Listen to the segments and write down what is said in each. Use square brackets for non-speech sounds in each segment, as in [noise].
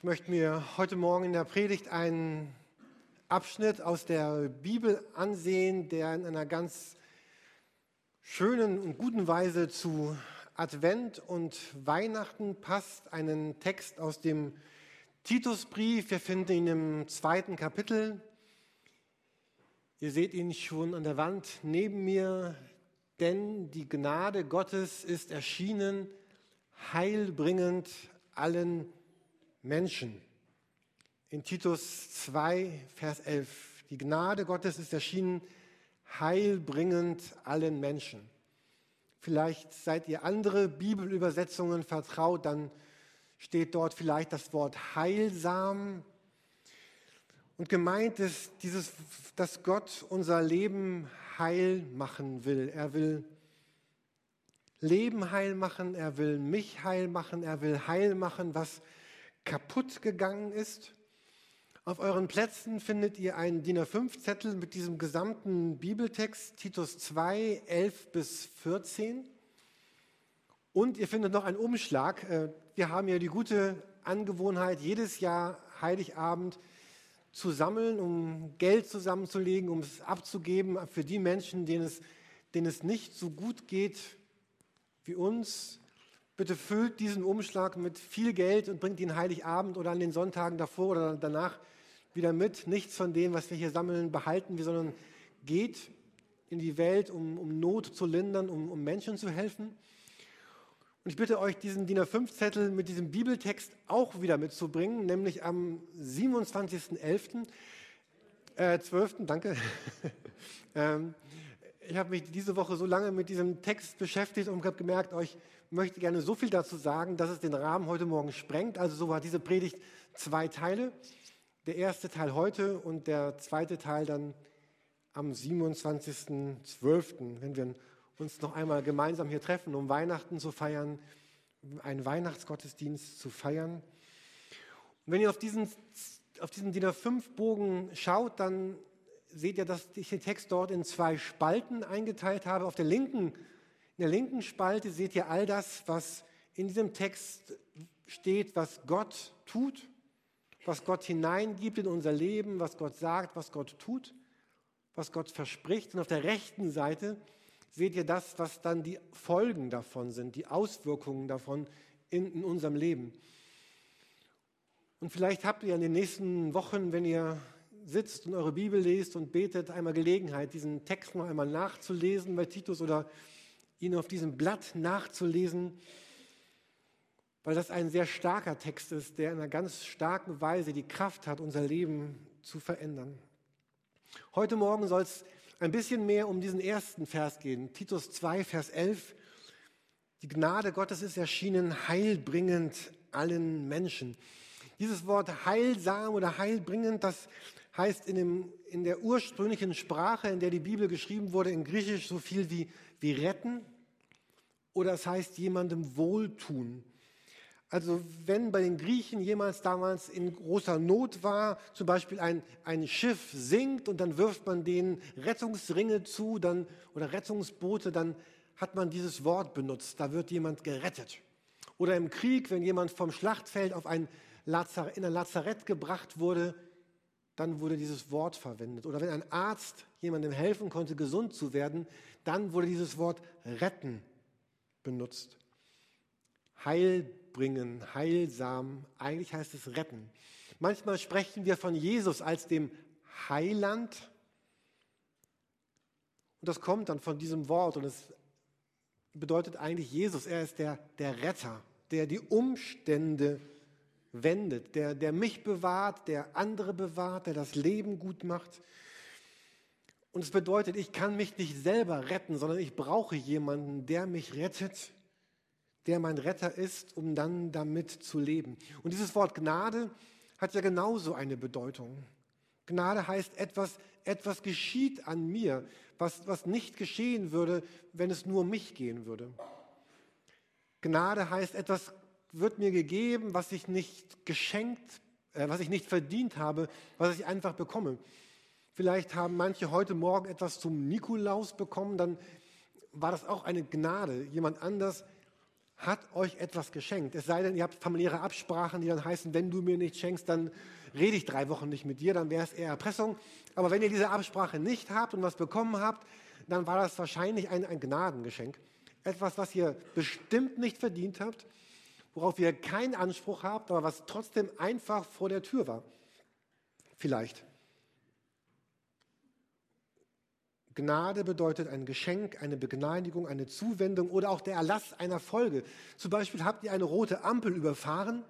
Ich möchte mir heute Morgen in der Predigt einen Abschnitt aus der Bibel ansehen, der in einer ganz schönen und guten Weise zu Advent und Weihnachten passt. Einen Text aus dem Titusbrief. Wir finden ihn im zweiten Kapitel. Ihr seht ihn schon an der Wand neben mir. Denn die Gnade Gottes ist erschienen, heilbringend allen Menschen Menschen. In Titus 2, Vers 11. Die Gnade Gottes ist erschienen, heilbringend allen Menschen. Vielleicht seid ihr andere Bibelübersetzungen vertraut, dann steht dort vielleicht das Wort heilsam. Und gemeint ist dieses, dass Gott unser Leben heil machen will. Er will Leben heil machen, er will mich heil machen, er will heil machen, was kaputt gegangen ist. Auf euren Plätzen findet ihr einen DIN A5-Zettel mit diesem gesamten Bibeltext, Titus 2, 11 bis 14. Und ihr findet noch einen Umschlag. Äh, wir haben ja die gute Angewohnheit, jedes Jahr Heiligabend zu sammeln, um Geld zusammenzulegen, um es abzugeben für die Menschen, denen es, denen es nicht so gut geht wie uns, Bitte füllt diesen Umschlag mit viel Geld und bringt ihn Heiligabend oder an den Sonntagen davor oder danach wieder mit. Nichts von dem, was wir hier sammeln, behalten wir, sondern geht in die Welt, um, um Not zu lindern, um, um Menschen zu helfen. Und ich bitte euch, diesen DIN A5-Zettel mit diesem Bibeltext auch wieder mitzubringen, nämlich am 27.11., äh, 12., danke. [laughs] ähm, ich habe mich diese Woche so lange mit diesem Text beschäftigt und habe gemerkt, euch möchte gerne so viel dazu sagen, dass es den Rahmen heute Morgen sprengt. Also so war diese Predigt zwei Teile. Der erste Teil heute und der zweite Teil dann am 27.12., wenn wir uns noch einmal gemeinsam hier treffen, um Weihnachten zu feiern, einen Weihnachtsgottesdienst zu feiern. Und wenn ihr auf diesen, auf diesen DIN A5-Bogen schaut, dann seht ihr, dass ich den Text dort in zwei Spalten eingeteilt habe. Auf der linken in der linken Spalte seht ihr all das, was in diesem Text steht, was Gott tut, was Gott hineingibt in unser Leben, was Gott sagt, was Gott tut, was Gott verspricht. Und auf der rechten Seite seht ihr das, was dann die Folgen davon sind, die Auswirkungen davon in, in unserem Leben. Und vielleicht habt ihr in den nächsten Wochen, wenn ihr sitzt und eure Bibel lest und betet, einmal Gelegenheit, diesen Text noch einmal nachzulesen bei Titus oder ihn auf diesem Blatt nachzulesen, weil das ein sehr starker Text ist, der in einer ganz starken Weise die Kraft hat, unser Leben zu verändern. Heute Morgen soll es ein bisschen mehr um diesen ersten Vers gehen, Titus 2, Vers 11. Die Gnade Gottes ist erschienen, heilbringend allen Menschen. Dieses Wort heilsam oder heilbringend, das heißt in, dem, in der ursprünglichen Sprache, in der die Bibel geschrieben wurde, in Griechisch so viel wie wie retten oder es heißt jemandem wohltun. Also wenn bei den Griechen jemals damals in großer Not war, zum Beispiel ein, ein Schiff sinkt und dann wirft man denen Rettungsringe zu dann, oder Rettungsboote, dann hat man dieses Wort benutzt, da wird jemand gerettet. Oder im Krieg, wenn jemand vom Schlachtfeld auf ein Lazar in ein Lazarett gebracht wurde, dann wurde dieses Wort verwendet. Oder wenn ein Arzt jemandem helfen konnte, gesund zu werden, dann wurde dieses Wort retten benutzt. Heil bringen, heilsam, eigentlich heißt es retten. Manchmal sprechen wir von Jesus als dem Heiland. Und das kommt dann von diesem Wort und es bedeutet eigentlich Jesus. Er ist der, der Retter, der die Umstände wendet, der, der mich bewahrt, der andere bewahrt, der das Leben gut macht. Und es bedeutet, ich kann mich nicht selber retten, sondern ich brauche jemanden, der mich rettet, der mein Retter ist, um dann damit zu leben. Und dieses Wort Gnade hat ja genauso eine Bedeutung. Gnade heißt etwas, etwas geschieht an mir, was, was nicht geschehen würde, wenn es nur mich gehen würde. Gnade heißt etwas wird mir gegeben, was ich nicht geschenkt, äh, was ich nicht verdient habe, was ich einfach bekomme. Vielleicht haben manche heute Morgen etwas zum Nikolaus bekommen, dann war das auch eine Gnade. Jemand anders hat euch etwas geschenkt. Es sei denn, ihr habt familiäre Absprachen, die dann heißen, wenn du mir nichts schenkst, dann rede ich drei Wochen nicht mit dir, dann wäre es eher Erpressung. Aber wenn ihr diese Absprache nicht habt und was bekommen habt, dann war das wahrscheinlich ein, ein Gnadengeschenk. Etwas, was ihr bestimmt nicht verdient habt, worauf ihr keinen Anspruch habt, aber was trotzdem einfach vor der Tür war. Vielleicht. Gnade bedeutet ein Geschenk, eine Begnadigung, eine Zuwendung oder auch der Erlass einer Folge. Zum Beispiel habt ihr eine rote Ampel überfahren.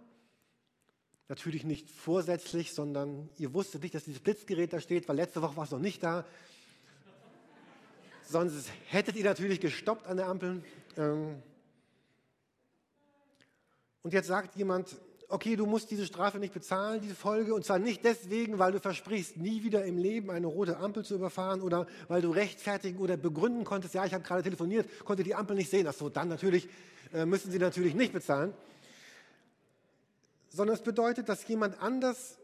Natürlich nicht vorsätzlich, sondern ihr wusstet nicht, dass dieses Blitzgerät da steht, weil letzte Woche war es noch nicht da. Sonst hättet ihr natürlich gestoppt an der Ampel. Ähm. Und jetzt sagt jemand, okay, du musst diese Strafe nicht bezahlen, diese Folge, und zwar nicht deswegen, weil du versprichst, nie wieder im Leben eine rote Ampel zu überfahren oder weil du rechtfertigen oder begründen konntest, ja, ich habe gerade telefoniert, konnte die Ampel nicht sehen. Ach so, dann natürlich äh, müssen sie natürlich nicht bezahlen. Sondern es bedeutet, dass jemand anders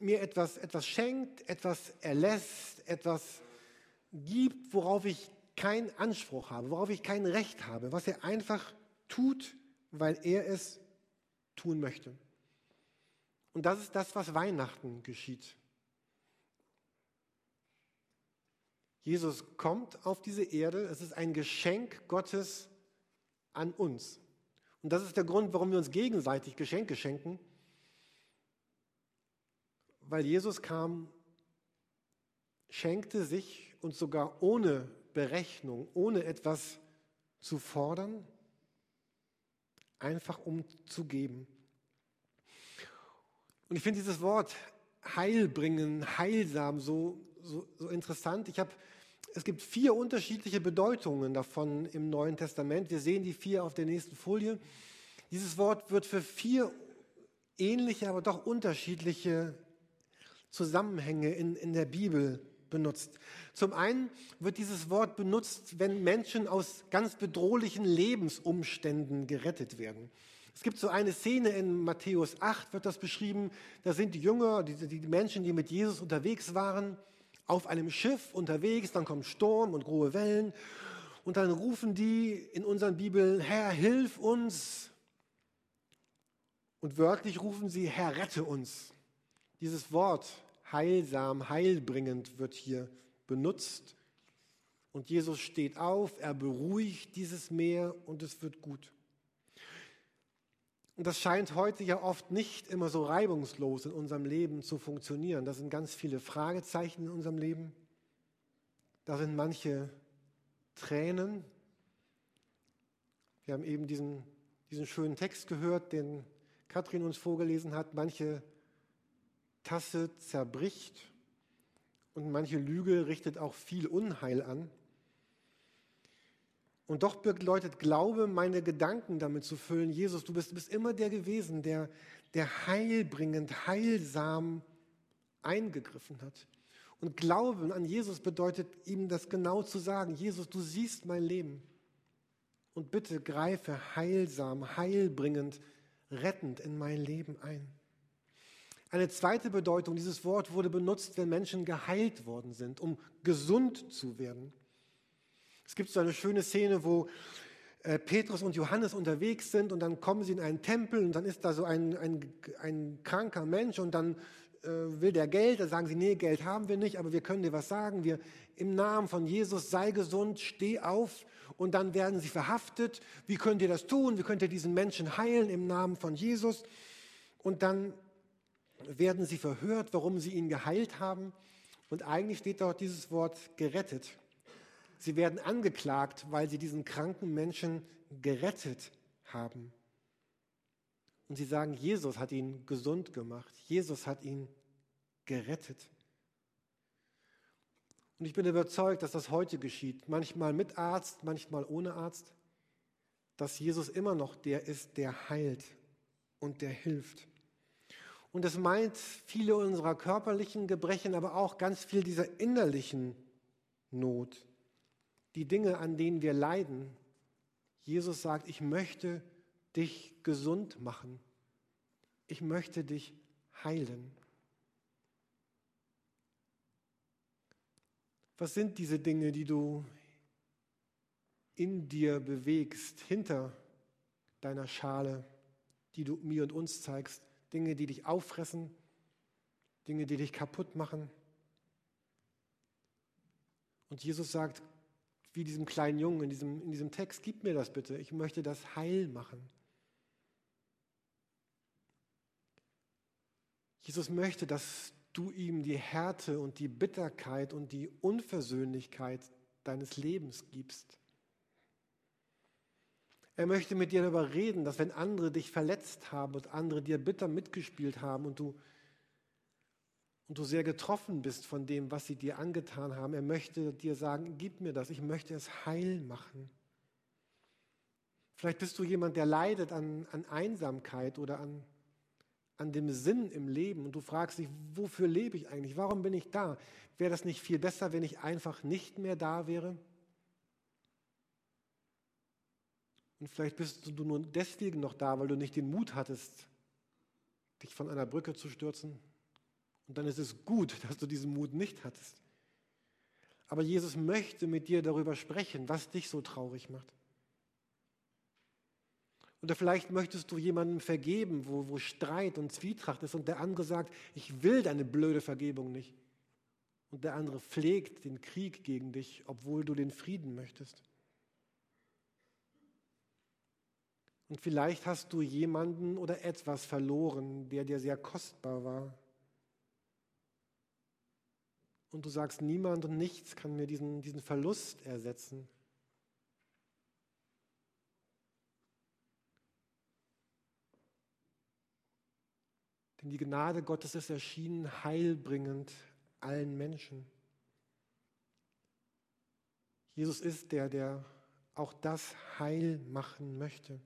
mir etwas, etwas schenkt, etwas erlässt, etwas gibt, worauf ich keinen Anspruch habe, worauf ich kein Recht habe, was er einfach tut, weil er es tun möchte. Und das ist das, was Weihnachten geschieht. Jesus kommt auf diese Erde. Es ist ein Geschenk Gottes an uns. Und das ist der Grund, warum wir uns gegenseitig Geschenke schenken. Weil Jesus kam, schenkte sich uns sogar ohne Berechnung, ohne etwas zu fordern, einfach um zu geben. Und ich finde dieses Wort heilbringen, heilsam so, so, so interessant. Ich habe, es gibt vier unterschiedliche Bedeutungen davon im Neuen Testament. Wir sehen die vier auf der nächsten Folie. Dieses Wort wird für vier ähnliche, aber doch unterschiedliche Zusammenhänge in, in der Bibel benutzt. Zum einen wird dieses Wort benutzt, wenn Menschen aus ganz bedrohlichen Lebensumständen gerettet werden. Es gibt so eine Szene in Matthäus 8, wird das beschrieben. Da sind die Jünger, die, die Menschen, die mit Jesus unterwegs waren, auf einem Schiff unterwegs. Dann kommt Sturm und große Wellen. Und dann rufen die in unseren Bibeln, Herr, hilf uns. Und wörtlich rufen sie, Herr, rette uns. Dieses Wort heilsam, heilbringend wird hier benutzt. Und Jesus steht auf, er beruhigt dieses Meer und es wird gut. Und das scheint heute ja oft nicht immer so reibungslos in unserem Leben zu funktionieren. Da sind ganz viele Fragezeichen in unserem Leben. Da sind manche Tränen. Wir haben eben diesen, diesen schönen Text gehört, den Katrin uns vorgelesen hat. Manche Tasse zerbricht und manche Lüge richtet auch viel Unheil an. Und doch bedeutet Glaube, meine Gedanken damit zu füllen, Jesus, du bist, du bist immer der gewesen, der, der heilbringend, heilsam eingegriffen hat. Und Glauben an Jesus bedeutet ihm das genau zu sagen, Jesus, du siehst mein Leben. Und bitte greife heilsam, heilbringend, rettend in mein Leben ein. Eine zweite Bedeutung, dieses Wort wurde benutzt, wenn Menschen geheilt worden sind, um gesund zu werden. Es gibt so eine schöne Szene, wo äh, Petrus und Johannes unterwegs sind und dann kommen sie in einen Tempel und dann ist da so ein, ein, ein kranker Mensch und dann äh, will der Geld, da sagen sie, nee, Geld haben wir nicht, aber wir können dir was sagen. Wir im Namen von Jesus sei gesund, steh auf und dann werden sie verhaftet. Wie könnt ihr das tun? Wie könnt ihr diesen Menschen heilen im Namen von Jesus? Und dann werden sie verhört, warum sie ihn geheilt haben. Und eigentlich steht dort dieses Wort gerettet. Sie werden angeklagt, weil sie diesen kranken Menschen gerettet haben. Und sie sagen, Jesus hat ihn gesund gemacht. Jesus hat ihn gerettet. Und ich bin überzeugt, dass das heute geschieht. Manchmal mit Arzt, manchmal ohne Arzt. Dass Jesus immer noch der ist, der heilt und der hilft. Und es meint viele unserer körperlichen Gebrechen, aber auch ganz viel dieser innerlichen Not die Dinge, an denen wir leiden. Jesus sagt, ich möchte dich gesund machen. Ich möchte dich heilen. Was sind diese Dinge, die du in dir bewegst, hinter deiner Schale, die du mir und uns zeigst. Dinge, die dich auffressen, Dinge, die dich kaputt machen. Und Jesus sagt, wie diesem kleinen Jungen in diesem, in diesem Text, gib mir das bitte, ich möchte das heil machen. Jesus möchte, dass du ihm die Härte und die Bitterkeit und die Unversöhnlichkeit deines Lebens gibst. Er möchte mit dir darüber reden, dass wenn andere dich verletzt haben und andere dir bitter mitgespielt haben und du, und du sehr getroffen bist von dem, was sie dir angetan haben, er möchte dir sagen, gib mir das, ich möchte es heil machen. Vielleicht bist du jemand, der leidet an, an Einsamkeit oder an, an dem Sinn im Leben und du fragst dich, wofür lebe ich eigentlich? Warum bin ich da? Wäre das nicht viel besser, wenn ich einfach nicht mehr da wäre? Und vielleicht bist du nur deswegen noch da, weil du nicht den Mut hattest, dich von einer Brücke zu stürzen. Und dann ist es gut, [laughs] dass du diesen Mut nicht hattest. Aber Jesus möchte mit dir darüber sprechen, was dich so traurig macht. Oder vielleicht möchtest du jemandem vergeben, wo, wo Streit und Zwietracht ist und der andere sagt, ich will deine blöde Vergebung nicht. Und der andere pflegt den Krieg gegen dich, obwohl du den Frieden möchtest. Und vielleicht hast du jemanden oder etwas verloren, der dir sehr kostbar war. Und du sagst, niemand und nichts kann mir diesen, diesen Verlust ersetzen. Denn die Gnade Gottes ist erschienen, heilbringend allen Menschen. Jesus ist der, der auch das heil machen möchte.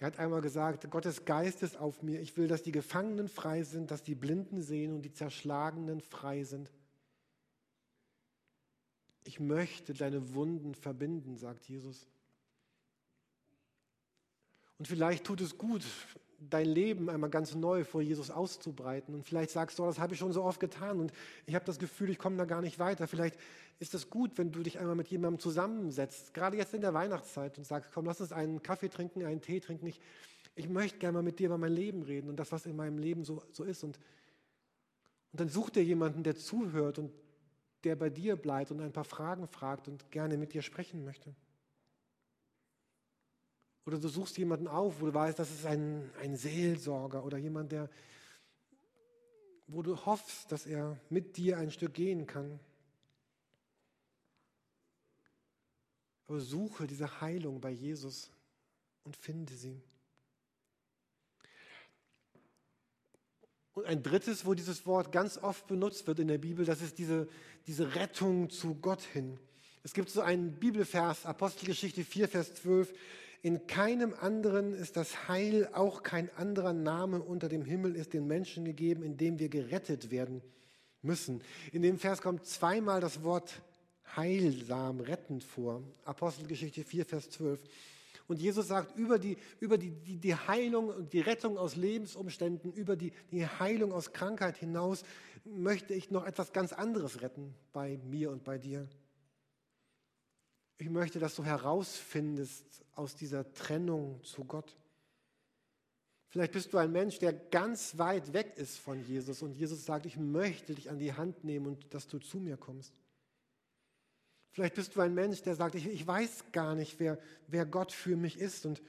Er hat einmal gesagt, Gottes Geist ist auf mir. Ich will, dass die Gefangenen frei sind, dass die Blinden sehen und die Zerschlagenen frei sind. Ich möchte deine Wunden verbinden, sagt Jesus. Und vielleicht tut es gut, dein Leben einmal ganz neu vor Jesus auszubreiten. Und vielleicht sagst du, oh, das habe ich schon so oft getan und ich habe das Gefühl, ich komme da gar nicht weiter. Vielleicht ist es gut, wenn du dich einmal mit jemandem zusammensetzt, gerade jetzt in der Weihnachtszeit und sagst, komm, lass uns einen Kaffee trinken, einen Tee trinken. Ich, ich möchte gerne mal mit dir über mein Leben reden und das, was in meinem Leben so, so ist. Und, und dann such dir jemanden, der zuhört und der bei dir bleibt und ein paar Fragen fragt und gerne mit dir sprechen möchte. Oder du suchst jemanden auf, wo du weißt, das ist ein, ein Seelsorger oder jemand, der, wo du hoffst, dass er mit dir ein Stück gehen kann. Aber suche diese Heilung bei Jesus und finde sie. Und ein drittes, wo dieses Wort ganz oft benutzt wird in der Bibel, das ist diese, diese Rettung zu Gott hin. Es gibt so einen Bibelvers, Apostelgeschichte 4, Vers 12. In keinem anderen ist das Heil, auch kein anderer Name unter dem Himmel ist den Menschen gegeben, in dem wir gerettet werden müssen. In dem Vers kommt zweimal das Wort heilsam, rettend vor. Apostelgeschichte 4, Vers 12. Und Jesus sagt, über die, über die, die, die Heilung und die Rettung aus Lebensumständen, über die, die Heilung aus Krankheit hinaus, möchte ich noch etwas ganz anderes retten bei mir und bei dir. Ich möchte, dass du herausfindest aus dieser Trennung zu Gott. Vielleicht bist du ein Mensch, der ganz weit weg ist von Jesus und Jesus sagt, ich möchte dich an die Hand nehmen und dass du zu mir kommst. Vielleicht bist du ein Mensch, der sagt, ich, ich weiß gar nicht, wer, wer Gott für mich ist. Und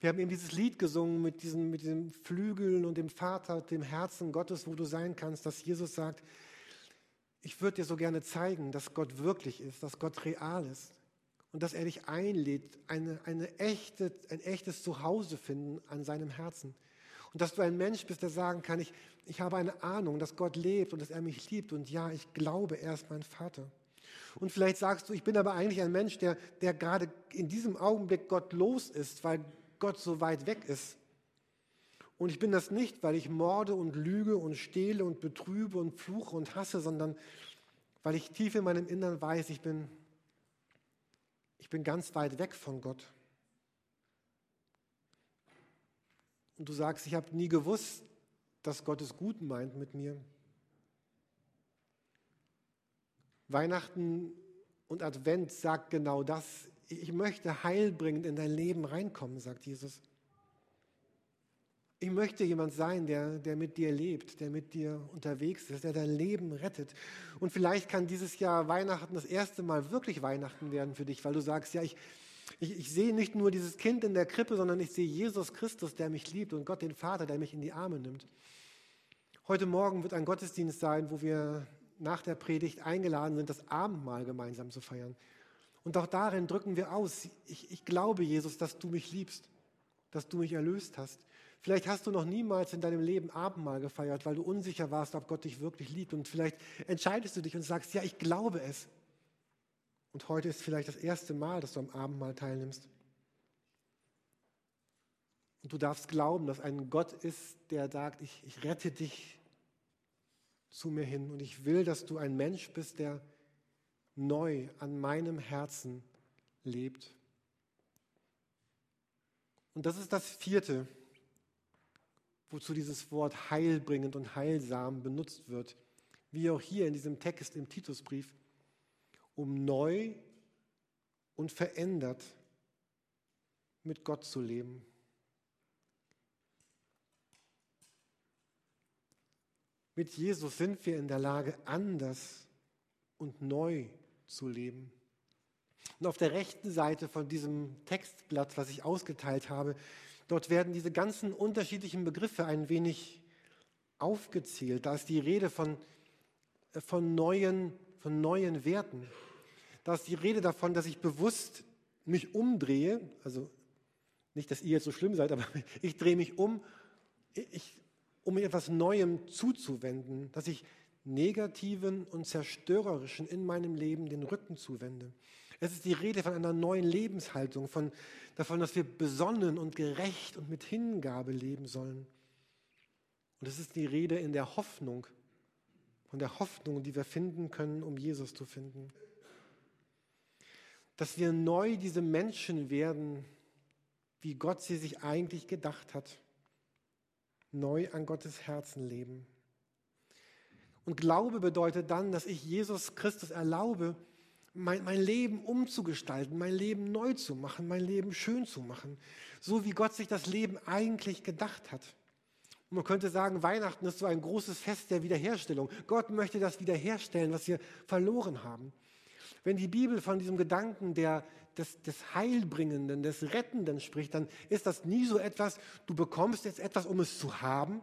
wir haben eben dieses Lied gesungen mit diesen, mit den Flügeln und dem Vater, dem Herzen Gottes, wo du sein kannst, dass Jesus sagt, ich würde dir so gerne zeigen, dass Gott wirklich ist, dass Gott real ist und dass er dich einlädt, eine, eine echte, ein echtes Zuhause finden an seinem Herzen. Und dass du ein Mensch bist, der sagen kann, ich, ich habe eine Ahnung, dass Gott lebt und dass er mich liebt und ja, ich glaube, er ist mein Vater. Und vielleicht sagst du, ich bin aber eigentlich ein Mensch, der, der gerade in diesem Augenblick Gott los ist, weil Gott so weit weg ist. Und ich bin das nicht, weil ich morde und lüge und stehle und betrübe und fluche und hasse, sondern weil ich tief in meinem Innern weiß, ich bin ich bin ganz weit weg von Gott. Und du sagst, ich habe nie gewusst, dass Gott es gut meint mit mir. Weihnachten und Advent sagt genau das. ich möchte heilbringend in dein Leben reinkommen, sagt Jesus. Ich möchte jemand sein, der, der mit dir lebt, der mit dir unterwegs ist, der dein Leben rettet. Und vielleicht kann dieses Jahr Weihnachten das erste Mal wirklich Weihnachten werden für dich, weil du sagst, ja, ich, ich, ich sehe nicht nur dieses Kind in der Krippe, sondern ich sehe Jesus Christus, der mich liebt und Gott den Vater, der mich in die Arme nimmt. Heute Morgen wird ein Gottesdienst sein, wo wir nach der Predigt eingeladen sind, das Abendmahl gemeinsam zu feiern. Und auch darin drücken wir aus, ich, ich glaube, Jesus, dass du mich liebst, dass du mich erlöst hast. Vielleicht hast du noch niemals in deinem Leben Abendmahl gefeiert, weil du unsicher warst, ob Gott dich wirklich liebt. Und vielleicht entscheidest du dich und sagst, ja, ich glaube es. Und heute ist vielleicht das erste Mal, dass du am Abendmahl teilnimmst. Und du darfst glauben, dass ein Gott ist, der sagt, ich, ich rette dich zu mir hin. Und ich will, dass du ein Mensch bist, der neu an meinem Herzen lebt. Und das ist das vierte, wozu dieses Wort heilbringend und heilsam benutzt wird, wie auch hier in diesem Text im Titusbrief, um neu und verändert mit Gott zu leben. Mit Jesus sind wir in der Lage, anders und neu zu leben. Und auf der rechten Seite von diesem Textblatt, was ich ausgeteilt habe, dort werden diese ganzen unterschiedlichen Begriffe ein wenig aufgezählt. Da ist die Rede von, äh, von, neuen, von neuen Werten. Da ist die Rede davon, dass ich bewusst mich umdrehe. Also nicht, dass ihr jetzt so schlimm seid, aber [laughs] ich drehe mich um. Ich um mir etwas Neuem zuzuwenden, dass ich negativen und zerstörerischen in meinem Leben den Rücken zuwende. Es ist die Rede von einer neuen Lebenshaltung, von, davon, dass wir besonnen und gerecht und mit Hingabe leben sollen. Und es ist die Rede in der Hoffnung, von der Hoffnung, die wir finden können, um Jesus zu finden. Dass wir neu diese Menschen werden, wie Gott sie sich eigentlich gedacht hat neu an Gottes Herzen leben. Und Glaube bedeutet dann, dass ich Jesus Christus erlaube, mein, mein Leben umzugestalten, mein Leben neu zu machen, mein Leben schön zu machen, so wie Gott sich das Leben eigentlich gedacht hat. Und man könnte sagen, Weihnachten ist so ein großes Fest der Wiederherstellung. Gott möchte das wiederherstellen, was wir verloren haben. Wenn die Bibel von diesem Gedanken der, des, des Heilbringenden, des Rettenden spricht, dann ist das nie so etwas, du bekommst jetzt etwas, um es zu haben,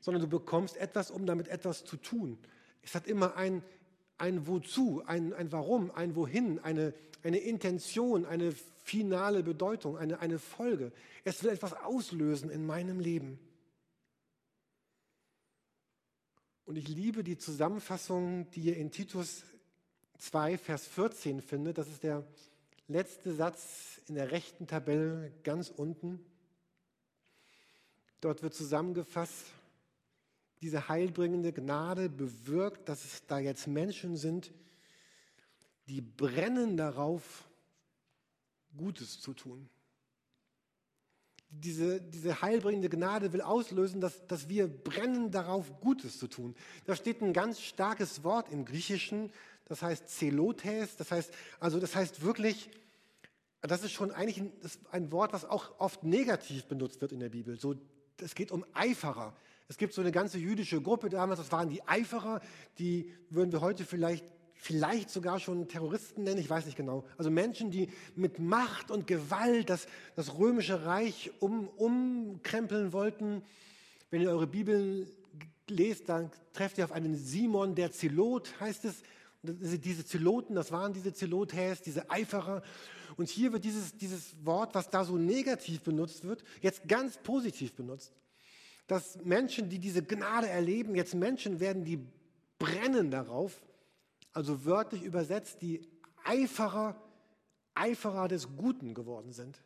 sondern du bekommst etwas, um damit etwas zu tun. Es hat immer ein, ein Wozu, ein, ein Warum, ein Wohin, eine, eine Intention, eine finale Bedeutung, eine, eine Folge. Es will etwas auslösen in meinem Leben. Und ich liebe die Zusammenfassung, die ihr in Titus 2, Vers 14 findet. Das ist der letzte Satz in der rechten Tabelle ganz unten. Dort wird zusammengefasst, diese heilbringende Gnade bewirkt, dass es da jetzt Menschen sind, die brennen darauf, Gutes zu tun. Diese, diese heilbringende Gnade will auslösen, dass, dass wir brennen darauf, Gutes zu tun. Da steht ein ganz starkes Wort im Griechischen, das heißt Zelotes, das heißt, also das heißt wirklich, das ist schon eigentlich ein, ein, Wort, was auch oft negativ benutzt wird in der Bibel. So, es geht um Eiferer. Es gibt so eine ganze jüdische Gruppe damals, das waren die Eiferer, die würden wir heute vielleicht, vielleicht sogar schon Terroristen nennen, ich weiß nicht genau. Also Menschen, die mit Macht und Gewalt das, das römische Reich um, umkrempeln wollten. Wenn ihr eure Bibel lest, dann trefft ihr auf einen Simon der Zelot, heißt es. Diese Zeloten, das waren diese Zelotes, diese Eiferer. Und hier wird dieses, dieses Wort, was da so negativ benutzt wird, jetzt ganz positiv benutzt. Dass Menschen, die diese Gnade erleben, jetzt Menschen werden, die brennen darauf, also wörtlich übersetzt, die Eiferer, Eiferer des Guten geworden sind.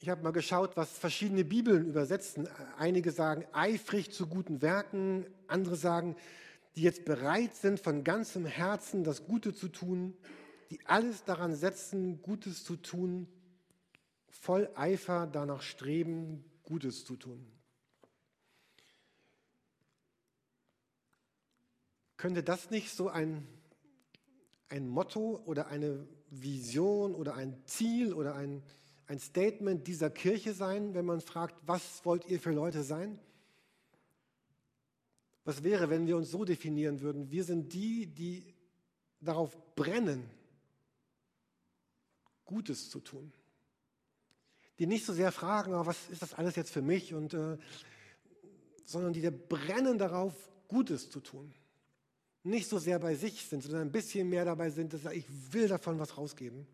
Ich habe mal geschaut, was verschiedene Bibeln übersetzen. Einige sagen eifrig zu guten Werken, andere sagen, die jetzt bereit sind, von ganzem Herzen das Gute zu tun die alles daran setzen, Gutes zu tun, voll Eifer danach streben, Gutes zu tun. Könnte das nicht so ein, ein Motto oder eine Vision oder ein Ziel oder ein, ein Statement dieser Kirche sein, wenn man fragt, was wollt ihr für Leute sein? Was wäre, wenn wir uns so definieren würden? Wir sind die, die darauf brennen, Gutes zu tun. Die nicht so sehr fragen, oh, was ist das alles jetzt für mich, und, äh, sondern die brennen darauf, Gutes zu tun. Nicht so sehr bei sich sind, sondern ein bisschen mehr dabei sind, dass ich will davon was rausgeben.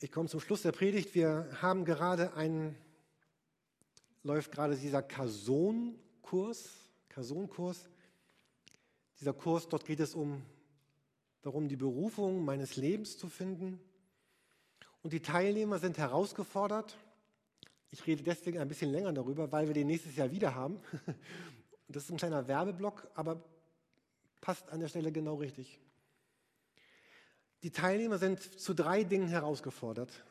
Ich komme zum Schluss der Predigt. Wir haben gerade einen, läuft gerade dieser Kason-Kurs, Kason-Kurs. Dieser Kurs, dort geht es um darum, die Berufung meines Lebens zu finden. Und die Teilnehmer sind herausgefordert. Ich rede deswegen ein bisschen länger darüber, weil wir den nächstes Jahr wieder haben. [laughs] Das ist ein kleiner Werbeblock, aber passt an der Stelle genau richtig. Die Teilnehmer sind zu drei Dingen herausgefordert.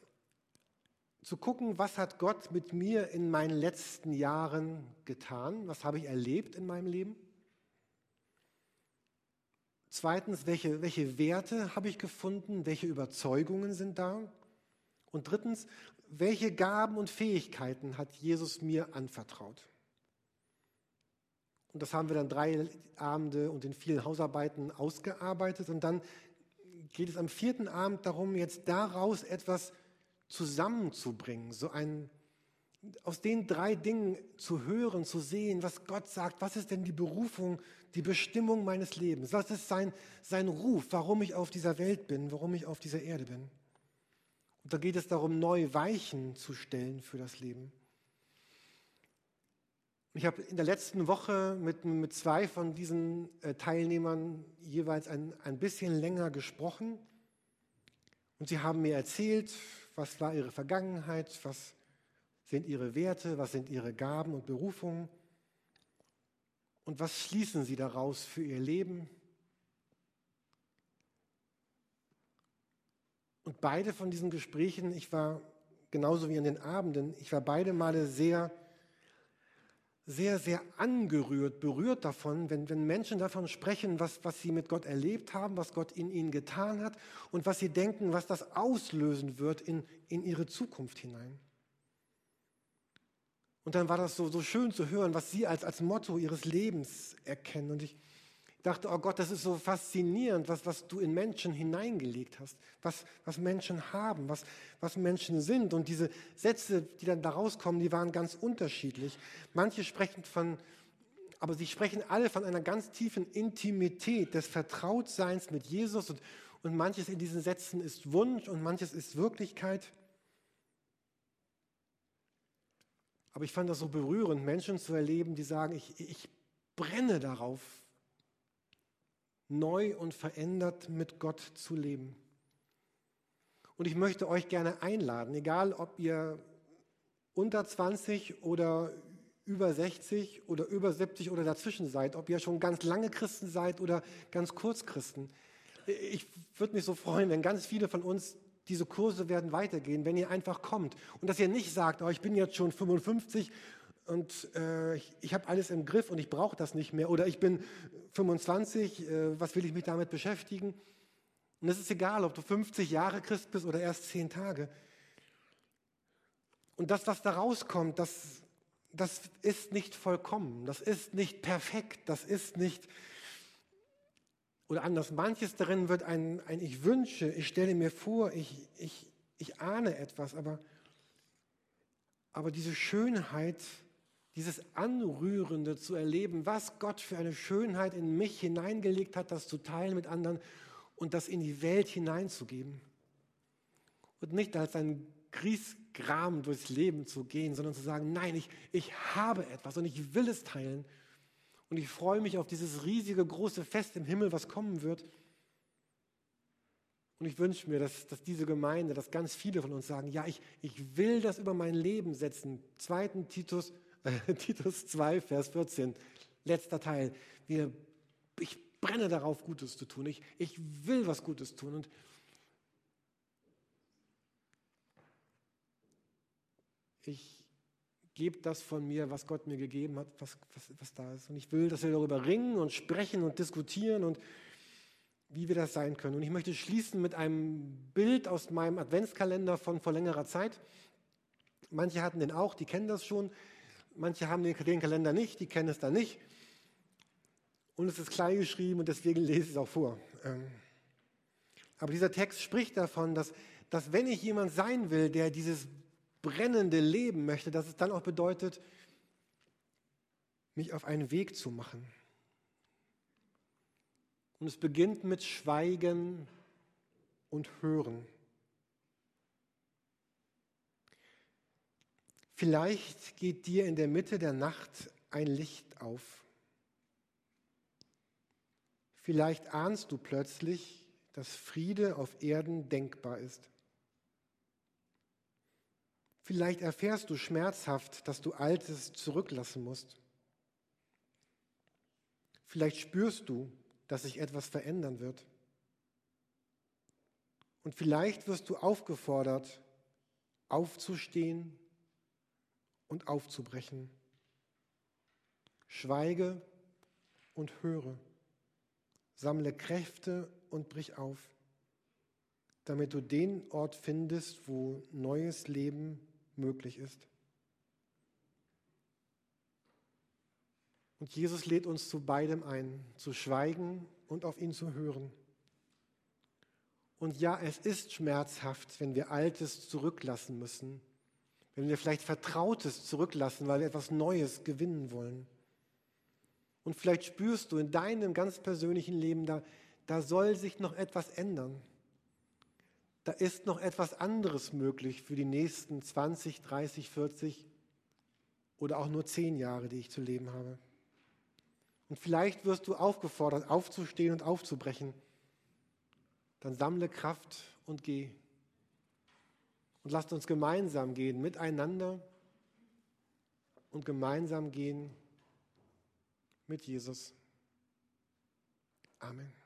Zu gucken, was hat Gott mit mir in meinen letzten Jahren getan? Was habe ich erlebt in meinem Leben? Zweitens, welche, welche Werte habe ich gefunden? Welche Überzeugungen sind da? Und drittens, welche Gaben und Fähigkeiten hat Jesus mir anvertraut? Und das haben wir dann drei Abende und in vielen Hausarbeiten ausgearbeitet. Und dann geht es am vierten Abend darum, jetzt daraus etwas zusammenzubringen, so ein aus den drei Dingen zu hören, zu sehen, was Gott sagt, was ist denn die Berufung, die Bestimmung meines Lebens, was ist sein, sein Ruf, warum ich auf dieser Welt bin, warum ich auf dieser Erde bin. Und da geht es darum, neue Weichen zu stellen für das Leben. Ich habe in der letzten Woche mit, mit zwei von diesen äh, Teilnehmern jeweils ein, ein bisschen länger gesprochen. Und sie haben mir erzählt, was war ihre Vergangenheit, was sind ihre Werte, was sind ihre Gaben und Berufungen und was schließen sie daraus für ihr Leben. Und beide von diesen Gesprächen, ich war genauso wie in den Abenden, ich war beide Male sehr, sehr, sehr angerührt, berührt davon, wenn, wenn Menschen davon sprechen, was, was sie mit Gott erlebt haben, was Gott in ihnen getan hat und was sie denken, was das auslösen wird in, in ihre Zukunft hinein. Und dann war das so, so schön zu hören, was sie als, als Motto ihres Lebens erkennen. Und ich dachte, oh Gott, das ist so faszinierend, was, was du in Menschen hineingelegt hast, was, was Menschen haben, was, was Menschen sind. Und diese Sätze, die dann da rauskommen, die waren ganz unterschiedlich. Manche sprechen von, aber sie sprechen alle von einer ganz tiefen Intimität des Vertrautseins mit Jesus. Und, und manches in diesen Sätzen ist Wunsch und manches ist Wirklichkeit. Aber ich fand das so berührend, Menschen zu erleben, die sagen, ich, ich brenne darauf, neu und verändert mit Gott zu leben. Und ich möchte euch gerne einladen, egal ob ihr unter 20 oder über 60 oder über 70 oder dazwischen seid, ob ihr schon ganz lange Christen seid oder ganz kurz Christen. Ich würde mich so freuen, wenn ganz viele von uns diese Kurse werden weitergehen, wenn ihr einfach kommt. Und dass ihr nicht sagt, oh, ich bin jetzt schon 55 und äh, ich, habe alles im Griff und ich brauche das nicht mehr. Oder ich bin 25, äh, was will ich mich damit beschäftigen? Und es ist egal, ob du 50 Jahre Christ bist oder erst 10 Tage. Und das, was da rauskommt, das, das ist nicht vollkommen, das ist nicht perfekt, das ist nicht oder anders, manches darin wird ein, ein Ich wünsche, ich stelle mir vor, ich, ich, ich ahne etwas, aber, aber diese Schönheit, dieses Anrührende zu erleben, was Gott für eine Schönheit in mich hineingelegt hat, das zu teilen mit anderen und das in die Welt hineinzugeben. Und nicht als ein Griesgram durchs Leben zu gehen, sondern zu sagen, nein, ich, ich habe etwas und ich will es teilen und ich freue mich auf dieses riesige, große Fest im Himmel, was kommen wird. Und ich wünsche mir, dass, dass diese Gemeinde, dass ganz viele von uns sagen, ja, ich, ich will das über mein Leben setzen. 2. Titus, äh, [laughs] Titus 2, Vers 14, letzter Teil. Wir, ich brenne darauf, Gutes zu tun. Ich, ich will was Gutes tun. Und ich Gebt das von mir, was Gott mir gegeben hat, was, was, was da ist. Und ich will, dass wir darüber ringen und sprechen und diskutieren und, wie wir das sein können. Und ich möchte schließen mit einem Bild aus meinem Adventskalender von vor längerer Zeit. Manche hatten den auch, die kennen das schon. Manche haben den, Kalender nicht, die kennen es dann nicht. Und es ist klein geschrieben und deswegen lese ich es auch vor. Ähm, aber dieser Text spricht davon, dass, dass wenn ich jemand sein will, der dieses brennende Leben möchte, dass es dann auch bedeutet, mich auf einen Weg zu machen. Und es beginnt mit Schweigen und Hören. Vielleicht geht dir in der Mitte der Nacht ein Licht auf. Vielleicht ahnst du plötzlich, dass Friede auf Erden denkbar ist. Vielleicht erfährst du schmerzhaft, dass du Altes zurücklassen musst. Vielleicht spürst du, dass sich etwas verändern wird. Und vielleicht wirst du aufgefordert, aufzustehen und aufzubrechen. Schweige und höre. Sammle Kräfte und brich auf, damit du den Ort findest, wo neues Leben möglich ist. Und Jesus lädt uns zu beidem ein, zu schweigen und auf ihn zu hören. Und ja, es ist schmerzhaft, wenn wir Altes zurücklassen müssen wenn wir vielleicht Vertrautes zurücklassen, weil wir etwas Neues gewinnen wollen. Und vielleicht spürst du in deinem ganz persönlichen Leben, da, da soll sich noch etwas ändern. Da ist noch etwas anderes möglich für die nächsten 20, 30, 40 oder auch nur 10 Jahre, die ich zu leben habe. Und vielleicht wirst du aufgefordert, aufzustehen und aufzubrechen. Dann sammle Kraft und geh. Und lasst uns gemeinsam gehen, miteinander und gemeinsam gehen mit Jesus. Amen.